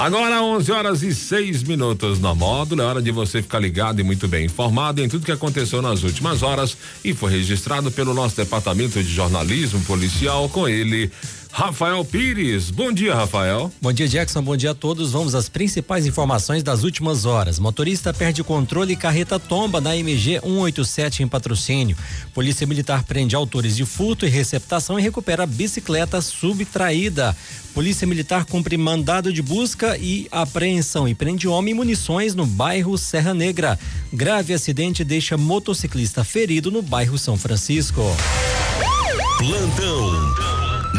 Agora 11 horas e 6 minutos na módulo. É hora de você ficar ligado e muito bem informado em tudo que aconteceu nas últimas horas e foi registrado pelo nosso departamento de jornalismo policial com ele. Rafael Pires. Bom dia, Rafael. Bom dia, Jackson. Bom dia a todos. Vamos às principais informações das últimas horas. Motorista perde controle e carreta tomba na MG 187 em patrocínio. Polícia Militar prende autores de furto e receptação e recupera bicicleta subtraída. Polícia Militar cumpre mandado de busca e apreensão e prende homem e munições no bairro Serra Negra. Grave acidente deixa motociclista ferido no bairro São Francisco. Plantão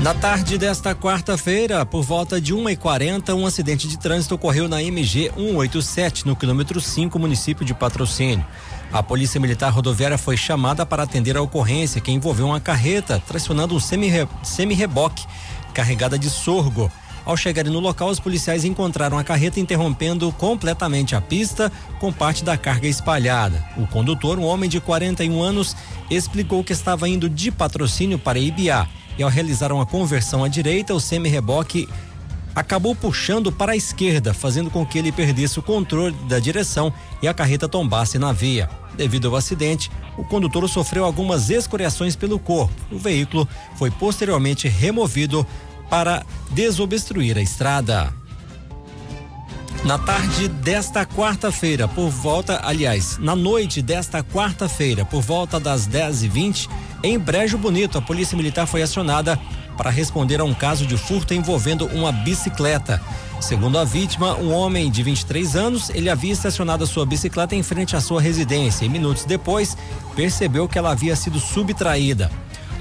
Na tarde desta quarta-feira, por volta de 1h40, um acidente de trânsito ocorreu na MG 187, no quilômetro 5, município de Patrocínio. A Polícia Militar Rodoviária foi chamada para atender a ocorrência que envolveu uma carreta tracionando um semi-reboque carregada de sorgo. Ao chegarem no local, os policiais encontraram a carreta interrompendo completamente a pista com parte da carga espalhada. O condutor, um homem de 41 anos, explicou que estava indo de patrocínio para Ibiá e ao realizar uma conversão à direita, o semi-reboque acabou puxando para a esquerda, fazendo com que ele perdesse o controle da direção e a carreta tombasse na via. Devido ao acidente, o condutor sofreu algumas escoriações pelo corpo. O veículo foi posteriormente removido para desobstruir a estrada. Na tarde desta quarta-feira, por volta, aliás, na noite desta quarta-feira, por volta das 10h20, em Brejo Bonito, a Polícia Militar foi acionada para responder a um caso de furto envolvendo uma bicicleta. Segundo a vítima, um homem de 23 anos, ele havia estacionado a sua bicicleta em frente à sua residência e minutos depois percebeu que ela havia sido subtraída.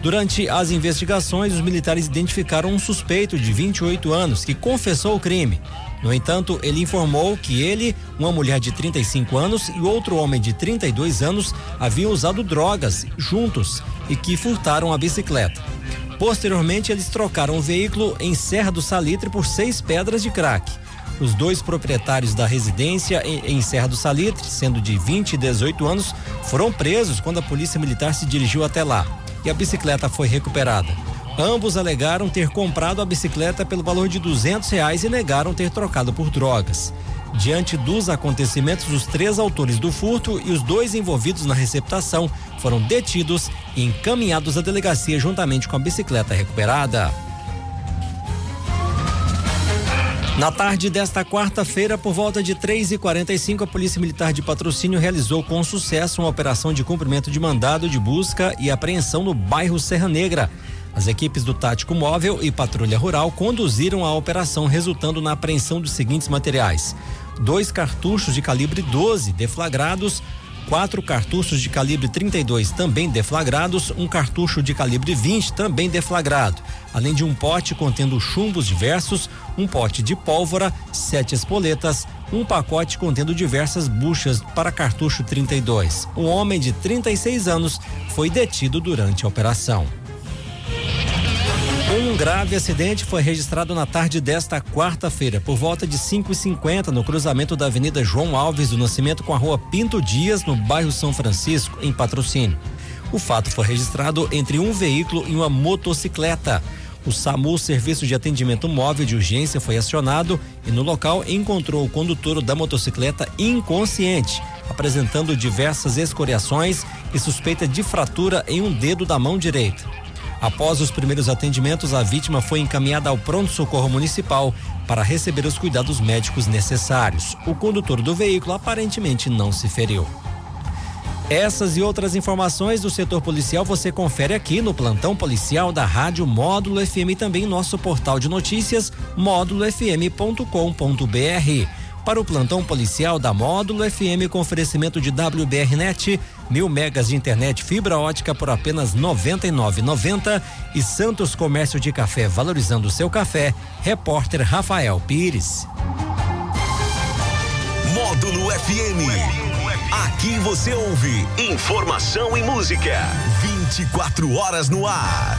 Durante as investigações, os militares identificaram um suspeito de 28 anos que confessou o crime. No entanto, ele informou que ele, uma mulher de 35 anos e outro homem de 32 anos haviam usado drogas juntos e que furtaram a bicicleta. Posteriormente, eles trocaram o veículo em Serra do Salitre por seis pedras de crack. Os dois proprietários da residência em Serra do Salitre, sendo de 20 e 18 anos, foram presos quando a polícia militar se dirigiu até lá e a bicicleta foi recuperada. Ambos alegaram ter comprado a bicicleta pelo valor de duzentos reais e negaram ter trocado por drogas. Diante dos acontecimentos, os três autores do furto e os dois envolvidos na receptação foram detidos e encaminhados à delegacia juntamente com a bicicleta recuperada. Na tarde desta quarta-feira, por volta de 3h45, a Polícia Militar de Patrocínio realizou com sucesso uma operação de cumprimento de mandado de busca e apreensão no bairro Serra Negra. As equipes do Tático Móvel e Patrulha Rural conduziram a operação, resultando na apreensão dos seguintes materiais: dois cartuchos de calibre 12 deflagrados, quatro cartuchos de calibre 32 também deflagrados, um cartucho de calibre 20 também deflagrado, além de um pote contendo chumbos diversos, um pote de pólvora, sete espoletas, um pacote contendo diversas buchas para cartucho 32. Um homem de 36 anos foi detido durante a operação. Um grave acidente foi registrado na tarde desta quarta-feira, por volta de 5h50, no cruzamento da Avenida João Alves do Nascimento com a Rua Pinto Dias, no bairro São Francisco, em patrocínio. O fato foi registrado entre um veículo e uma motocicleta. O SAMU, Serviço de Atendimento Móvel de Urgência, foi acionado e no local encontrou o condutor da motocicleta inconsciente, apresentando diversas escoriações e suspeita de fratura em um dedo da mão direita. Após os primeiros atendimentos, a vítima foi encaminhada ao pronto-socorro municipal para receber os cuidados médicos necessários. O condutor do veículo aparentemente não se feriu. Essas e outras informações do setor policial você confere aqui no plantão policial da Rádio Módulo FM e também nosso portal de notícias módulofm.com.br para o plantão policial da Módulo FM com oferecimento de WBRnet, mil megas de internet fibra ótica por apenas R$ 99,90 e Santos Comércio de Café valorizando o seu café. Repórter Rafael Pires. Módulo FM. Aqui você ouve informação e música. 24 horas no ar.